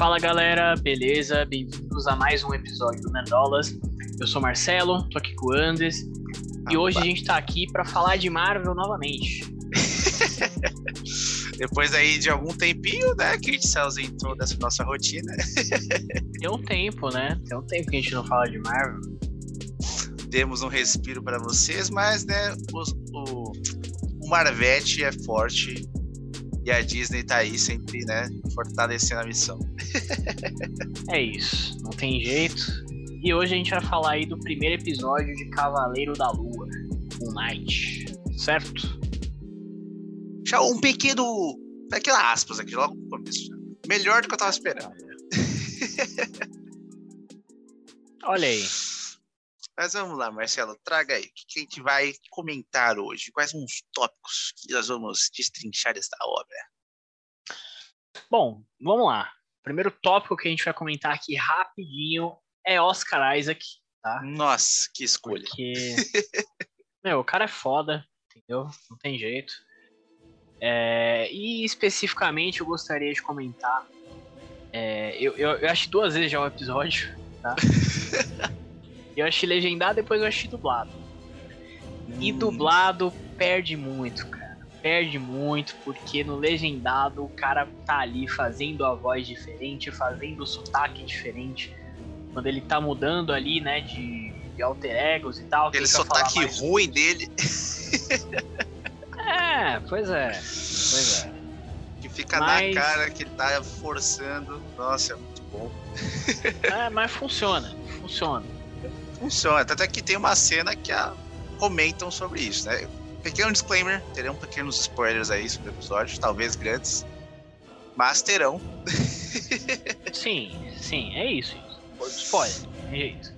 Fala galera, beleza? Bem-vindos a mais um episódio do Nerdolas. Eu sou Marcelo, tô aqui com o Andes e hoje a gente tá aqui para falar de Marvel novamente. Depois aí de algum tempinho, né, que a gente se ausentou dessa nossa rotina. Tem um tempo, né? Tem um tempo que a gente não fala de Marvel. Demos um respiro para vocês, mas, né, o, o, o Marvete é forte e a Disney tá aí sempre, né, fortalecendo a missão. É isso, não tem jeito. E hoje a gente vai falar aí do primeiro episódio de Cavaleiro da Lua, Moon Knight, certo? Já um pequeno, pequena aspas aqui, logo no começo. já. Melhor do que eu tava esperando. Olha aí. Mas vamos lá, Marcelo, traga aí. O que que a gente vai comentar hoje? Quais são os tópicos que nós vamos destrinchar esta obra? Bom, vamos lá. Primeiro tópico que a gente vai comentar aqui rapidinho é Oscar Isaac, tá? Nossa, que escolha. Porque, meu, o cara é foda, entendeu? Não tem jeito. É, e especificamente eu gostaria de comentar. é, eu, eu, eu achei duas vezes já o episódio, tá? eu achei legendado, depois eu achei dublado. E Hum, dublado perde muito, cara. Perde muito, porque no legendado o cara tá ali fazendo a voz diferente, fazendo o sotaque diferente. Quando ele tá mudando ali, né, de, de alter egos e tal. Aquele sotaque ruim dele, É, pois é. Pois é. que fica Mas- na cara que ele tá forçando. Nossa, é muito bom. É, mas funciona. Funciona. Funciona. Tanto é que tem uma cena que a... comentam sobre isso, né? Pequeno disclaimer, terão pequenos spoilers aí sobre o episódio, talvez grandes, mas terão. Sim, sim, é isso. isso. Spoiler, tem jeito.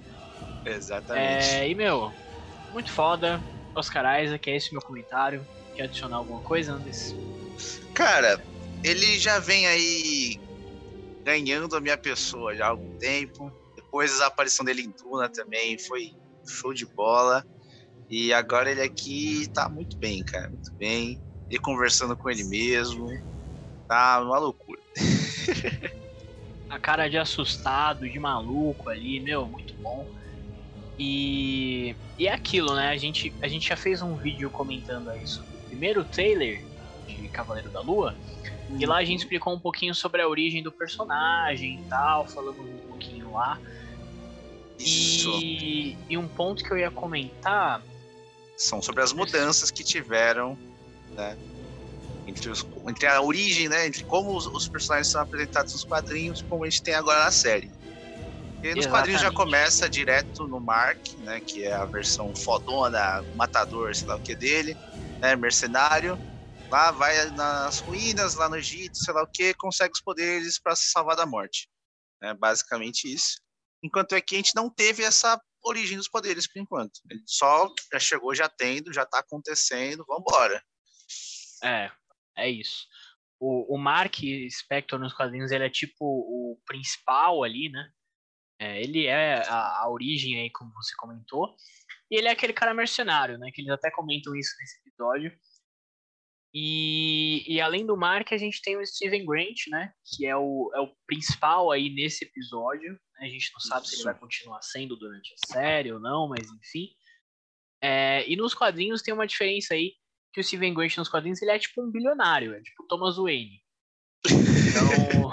Exatamente. É, e meu, muito foda. Oscar Isaac, é esse o meu comentário. Quer adicionar alguma coisa, Andes? Cara, ele já vem aí ganhando a minha pessoa já há algum tempo. Depois a aparição dele em Duna também foi show de bola. E agora ele aqui tá muito bem, cara, muito bem. E conversando com ele mesmo. Tá uma loucura. A cara de assustado, de maluco ali, meu, muito bom. E, e é aquilo, né? A gente, a gente já fez um vídeo comentando aí sobre o primeiro trailer de Cavaleiro da Lua. E lá a gente explicou um pouquinho sobre a origem do personagem e tal, falamos um pouquinho lá. Isso. E, e um ponto que eu ia comentar. São sobre as mudanças que tiveram, né? Entre, os- entre a origem, né? Entre como os, os personagens são apresentados nos quadrinhos e como a gente tem agora na série. E nos quadrinhos já começa direto no Mark, né? Que é a versão fodona, matador, sei lá o que dele, né? Mercenário. Lá vai nas ruínas, lá no Egito, sei lá o que, consegue os poderes para se salvar da morte. É basicamente isso. Enquanto aqui a gente não teve essa origem dos poderes por enquanto. Ele só já chegou já tendo, já tá acontecendo, vambora. É, é isso. O, o Mark Spector nos quadrinhos, ele é tipo o principal ali, né? É, ele é a, a origem aí, como você comentou. E ele é aquele cara mercenário, né? Que eles até comentam isso nesse episódio. E, e além do Mark, a gente tem o Steven Grant, né? Que é o, é o principal aí nesse episódio. A gente não sabe se ele Isso. vai continuar sendo durante a série ou não, mas enfim. É, e nos quadrinhos tem uma diferença aí que o Steven Grant nos quadrinhos ele é tipo um bilionário, é tipo Thomas Wayne. Então.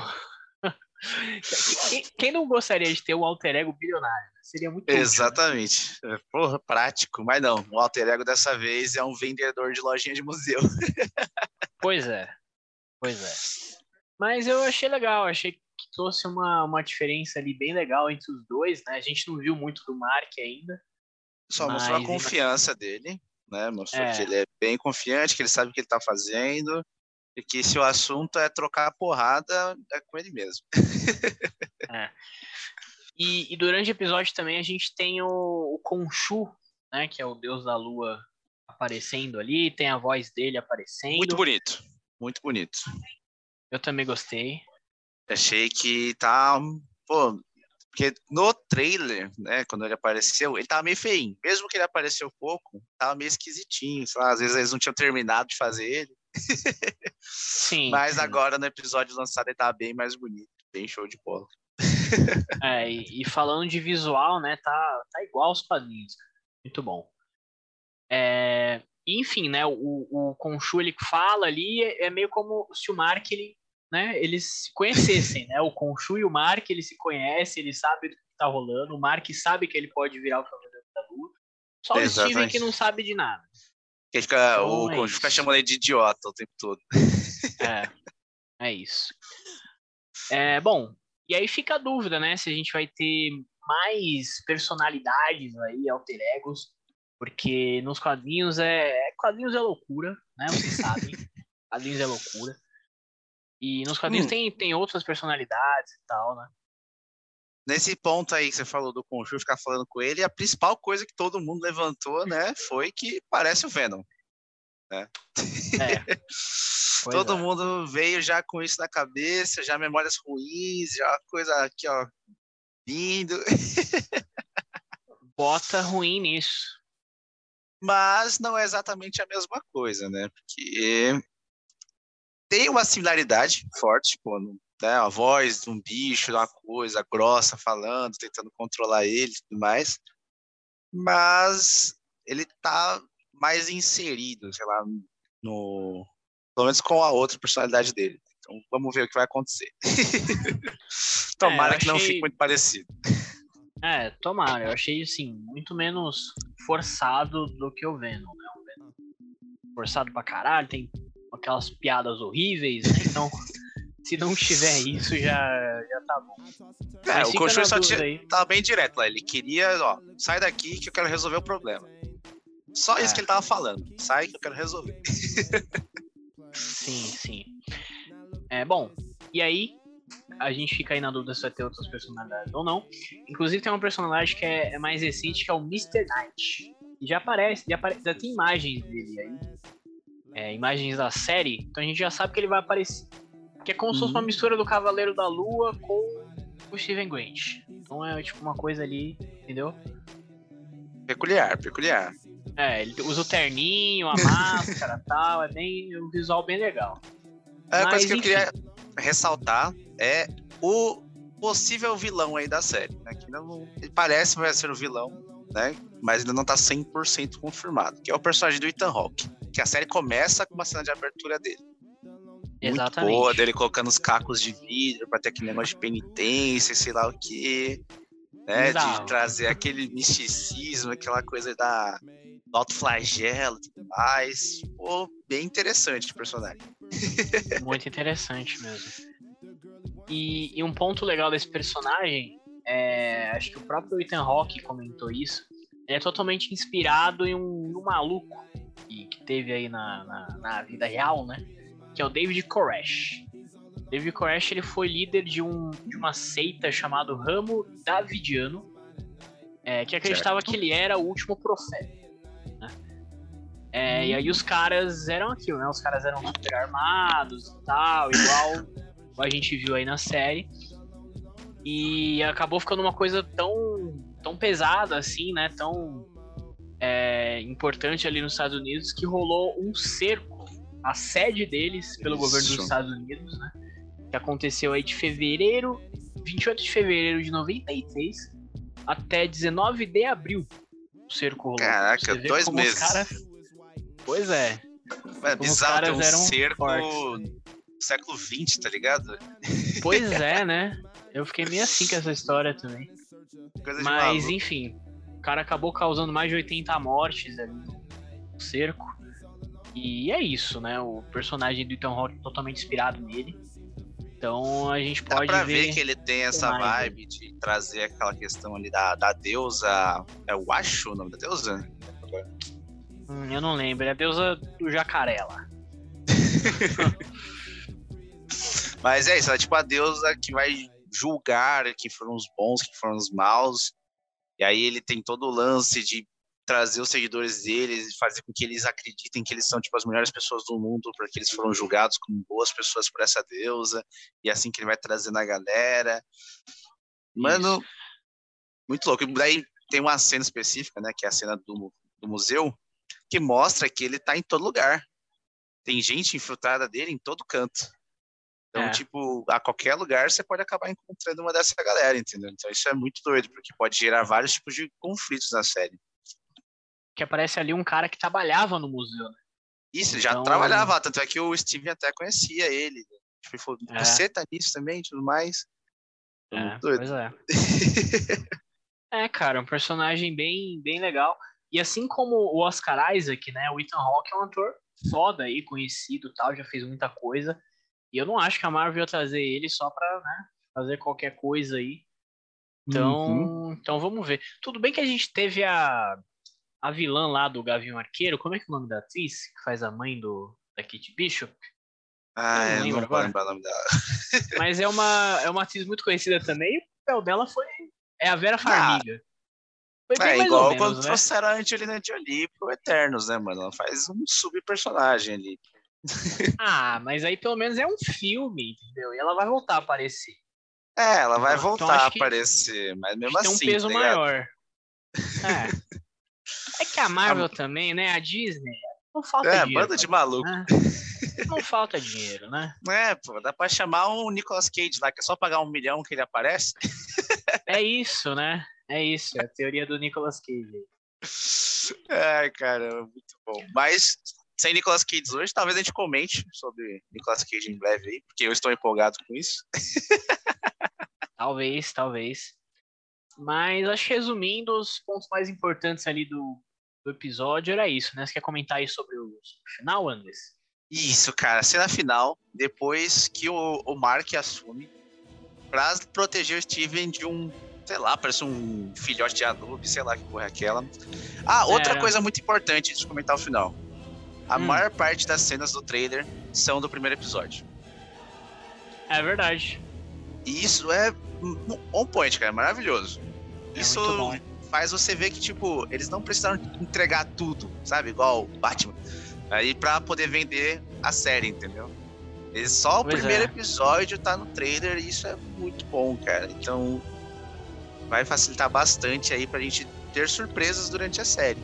Quem, não gostaria de ter um alter ego bilionário? Seria muito útil, né? Exatamente. Porra, prático. Mas não, o alter ego dessa vez é um vendedor de lojinha de museu. Pois é. Pois é. Mas eu achei legal, achei que trouxe uma, uma diferença ali bem legal entre os dois, né? A gente não viu muito do Mark ainda. Só mostrou a Mas- confiança dele, né? Mostrou É. que ele é bem confiante, que ele sabe o que ele tá fazendo. E que se o assunto é trocar a porrada, é com ele mesmo. E, e durante o episódio também a gente tem o, o Khonshu, né? Que é o deus da lua aparecendo ali, tem a voz dele aparecendo. Muito bonito. Muito bonito. Eu também gostei. Achei que tá. Pô, porque no trailer, né, quando ele apareceu, ele tava meio feinho. Mesmo que ele apareceu pouco, tava meio esquisitinho. Lá, às vezes eles não tinham terminado de fazer ele. Sim. Mas sim. agora no episódio lançado ele tava bem mais bonito. Bem show de bola. é, e, e, falando de visual, né, tá, tá igual aos quadrinhos. Muito bom. É, enfim, né, o, o Conchu, ele fala ali, é, é meio como se o Mark, ele, né, eles se conhecessem, né, o Conchu e o Mark, ele se conhece, ele sabe o que tá rolando, o Mark sabe que ele pode virar o Cavaleiro da Lua, só o Steven que não sabe de nada. Que fica, então, o é Conchu fica chamando ele de idiota o tempo todo. É, é isso. É, bom, e aí fica a dúvida, né, se a gente vai ter mais personalidades aí, alter egos, porque nos quadrinhos é, é quadrinhos é loucura, né, vocês sabem, quadrinhos é loucura. E nos quadrinhos hum. tem, tem outras personalidades e tal, né? Nesse ponto aí que você falou do Conjuro ficar falando com ele, a principal coisa que todo mundo levantou, né, foi que parece o Venom. Né? É. Todo é. mundo veio já com isso na cabeça, já memórias ruins, já coisa aqui, ó, vindo. Bota ruim nisso. Mas não é exatamente a mesma coisa, né? Porque tem uma similaridade forte, tipo, né? a voz de um bicho, uma coisa grossa falando, tentando controlar ele e tudo mais. Mas ele tá mais inserido, sei lá, no, pelo menos com a outra personalidade dele. Então vamos ver o que vai acontecer. tomara é, que não fique muito parecido. É, tomara. Eu achei assim, muito menos forçado do que o Venom, né? O Venom forçado pra caralho, tem aquelas piadas horríveis, né? Então, se não tiver isso, já, já tá bom. É, o Conchu só tinha, tava bem direto lá. Ele queria, ó, sai daqui que eu quero resolver o problema. Só é. isso que ele tava falando. Sai que eu quero resolver. Sim, sim. É bom. E aí, a gente fica aí na dúvida se vai ter outras personalidades ou não. Inclusive tem uma personagem que é, é mais recente, que é o Mr. Knight. E já aparece, já, apare... já tem imagens dele aí. É, imagens da série, então a gente já sabe que ele vai aparecer. Que é como uhum. se fosse uma uhum. mistura do Cavaleiro da Lua com o Steven Grant. Então é tipo uma coisa ali, entendeu? Peculiar, peculiar. É, ele usa o terninho, a máscara tal, é bem um visual bem legal. A Mas, coisa que enfim. eu queria ressaltar é o possível vilão aí da série. Né? Que não, ele parece que vai ser o vilão, né? Mas ainda não tá 100% confirmado. Que é o personagem do Ethan Hawke. Que a série começa com uma cena de abertura dele. Exatamente. Muito boa, dele colocando os cacos de vidro pra ter aquele negócio de penitência, sei lá o quê. Né? De trazer aquele misticismo, aquela coisa da alto flagelo e tudo mais. Pô, bem interessante o personagem. Muito interessante mesmo. E, e, um ponto legal desse personagem, é, acho que o próprio Ethan Hawke comentou isso, ele é totalmente inspirado em um, um maluco que, que, teve aí na, na, na, vida real, né? Que é o David Koresh. David Koresh ele foi líder de, um, de uma seita chamada Ramo Davidiano, é, que acreditava certo. que ele era o último profeta. É, e aí os caras eram aquilo, né? Os caras eram super armados e tal, igual a gente viu aí na série. E acabou ficando uma coisa tão, tão pesada assim, né? Tão é, importante ali nos Estados Unidos que rolou um cerco, a sede deles pelo Isso. governo dos Estados Unidos, né? Que aconteceu aí de fevereiro, 28 de fevereiro de 93 até 19 de abril. O cerco rolou. Caraca, dois meses. Pois é. É bizarro ter um cerco fortes. século XX, tá ligado? Pois é, né? Eu fiquei meio assim com essa história também. Coisa Mas, enfim, o cara acabou causando mais de 80 mortes ali no cerco. E é isso, né? O personagem do Ethan Hawke totalmente inspirado nele. Então a gente pode Dá pra ver, ver que ele tem essa vibe de trazer aquela questão ali da, da deusa. É o Acho o nome da deusa? Hum, eu não lembro, é a deusa do jacaré lá. Mas é isso, é tipo a deusa que vai julgar que foram os bons, que foram os maus. E aí ele tem todo o lance de trazer os seguidores deles e fazer com que eles acreditem que eles são tipo as melhores pessoas do mundo, porque eles foram julgados como boas pessoas por essa deusa. E é assim que ele vai trazendo a galera. Mano, Isso. muito louco. Daí tem uma cena específica, né, que é a cena do, do museu, que mostra que ele está em todo lugar. Tem gente infiltrada dele em todo canto. Então, é. tipo, a qualquer lugar você pode acabar encontrando uma dessa galera, entendeu? Então isso é muito doido, porque pode gerar vários tipos de conflitos na série. Que aparece ali um cara que trabalhava no museu, né? Isso, ele já então... trabalhava, tanto é que o Steven até conhecia ele. Tipo, ele falou, é. você tá nisso também e tudo mais. É, doido. pois é. é, cara, um personagem bem, bem legal. E assim como o Oscar Isaac, né? O Ethan Hawke é um ator foda aí, conhecido tal, já fez muita coisa. E eu não acho que a Marvel ia trazer ele só pra né, fazer qualquer coisa aí. Então, uhum. então vamos ver. Tudo bem que a gente teve a, a vilã lá do Gavião Arqueiro. Como é que é o nome da atriz que faz a mãe do, da Kate Bishop? Ah, eu não, lembro não vou lembrar o nome dela. Mas é uma, é uma atriz muito conhecida também. E o papel dela foi. É a Vera Farmiga. Ah, foi bem é igual menos, quando né? trouxeram a Angelina Jolie pro Eternos, né, mano? Ela faz um sub-personagem ali. ah, mas aí pelo menos é um filme, entendeu? E ela vai voltar a aparecer. É, ela vai então, voltar então, a aparecer, mas mesmo assim. Tem um peso tá maior. É. é que a Marvel a... também, né? A Disney, não falta é, dinheiro. É, banda de maluco. Né? Não falta dinheiro, né? É, pô, dá pra chamar um Nicolas Cage lá, que é só pagar um milhão que ele aparece. É isso, né? É isso, é a teoria do Nicolas Cage. Ai, cara, muito bom. Mas sem Nicolas Cage hoje, talvez a gente comente sobre Nicolas Cage em breve aí, porque eu estou empolgado com isso. talvez, talvez. Mas acho que resumindo, os pontos mais importantes ali do, do episódio era isso, né? Você quer comentar aí sobre o, sobre o final, Andres? Isso, cara. Cena final, depois que o, o Mark assume pra proteger o Steven de um, sei lá, parece um filhote de Anubis, sei lá que porra é aquela. Ah, outra é. coisa muito importante de comentar o final. A hum. maior parte das cenas do trailer são do primeiro episódio. É verdade. E isso é on point, cara, maravilhoso. É isso faz você ver que, tipo, eles não precisaram entregar tudo, sabe? Igual Batman. Aí pra poder vender a série, entendeu? Eles, só o pois primeiro é. episódio tá no trailer e isso é muito bom, cara. Então vai facilitar bastante aí pra gente ter surpresas durante a série.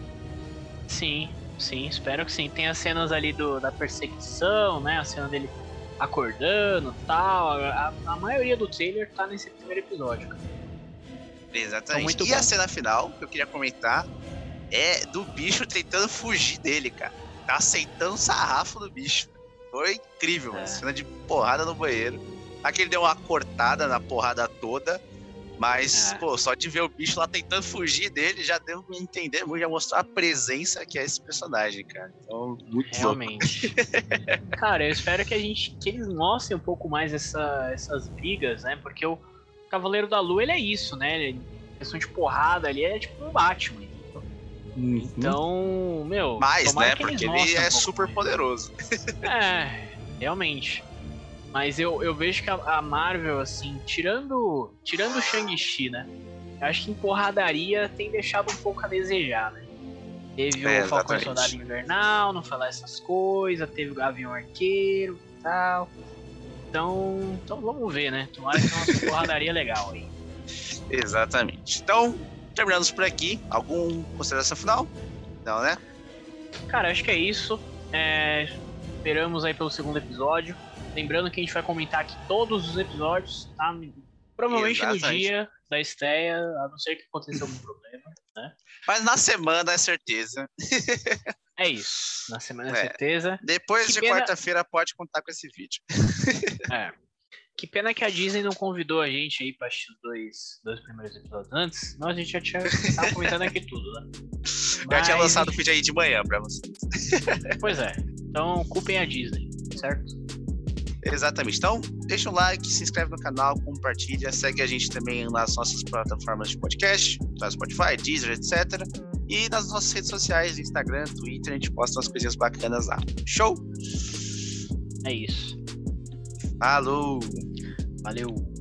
Sim, Sim, espero que sim. Tem as cenas ali do, da perseguição, né? A cena dele acordando tal. A, a maioria do trailer tá nesse primeiro episódio, cara. Exatamente. E bom. a cena final, que eu queria comentar, é do bicho tentando fugir dele, cara. Tá aceitando o sarrafo do bicho. Foi incrível, é. cena de porrada no banheiro. Aqui ele deu uma cortada na porrada toda. Mas, é. pô, só de ver o bicho lá tentando fugir dele já deu pra entender, já mostrar a presença que é esse personagem, cara. Então, muito Realmente. cara, eu espero que a gente que eles mostrem um pouco mais essa, essas brigas, né? Porque o Cavaleiro da Lua, ele é isso, né? Ele, questão de porrada ali é tipo um Batman. Uhum. Então, meu. Mais, né? Porque ele é um super poderoso. é, realmente. Mas eu, eu vejo que a, a Marvel, assim, tirando, tirando o Shang-Chi, né? Eu acho que em porradaria tem deixado um pouco a desejar, né? Teve é, o Falcão Soldado Invernal, não falar essas coisas, teve o Gavião Arqueiro e tal. Então, então vamos ver, né? Tomara que tenha uma porradaria legal aí. Exatamente. Então, terminamos por aqui. Algum consideração final? Não, né? Cara, acho que é isso. É, esperamos aí pelo segundo episódio. Lembrando que a gente vai comentar aqui todos os episódios, tá? Provavelmente Exatamente. no dia da estreia, a não ser que aconteça algum problema, né? Mas na semana é certeza. É isso. Na semana é, certeza. Depois que de pena... quarta-feira pode contar com esse vídeo. É. Que pena que a Disney não convidou a gente aí para assistir os dois, dois primeiros episódios antes. Nós a gente já tinha tava comentando aqui tudo, né? Mas... Já tinha lançado o vídeo aí de manhã para vocês. Pois é. Então culpem a Disney, certo? Exatamente. Então, deixa um like, se inscreve no canal, compartilha, segue a gente também nas nossas plataformas de podcast, no Spotify, Deezer, etc. E nas nossas redes sociais, Instagram, Twitter, a gente posta umas coisinhas bacanas lá. Show? É isso. Falou! Valeu!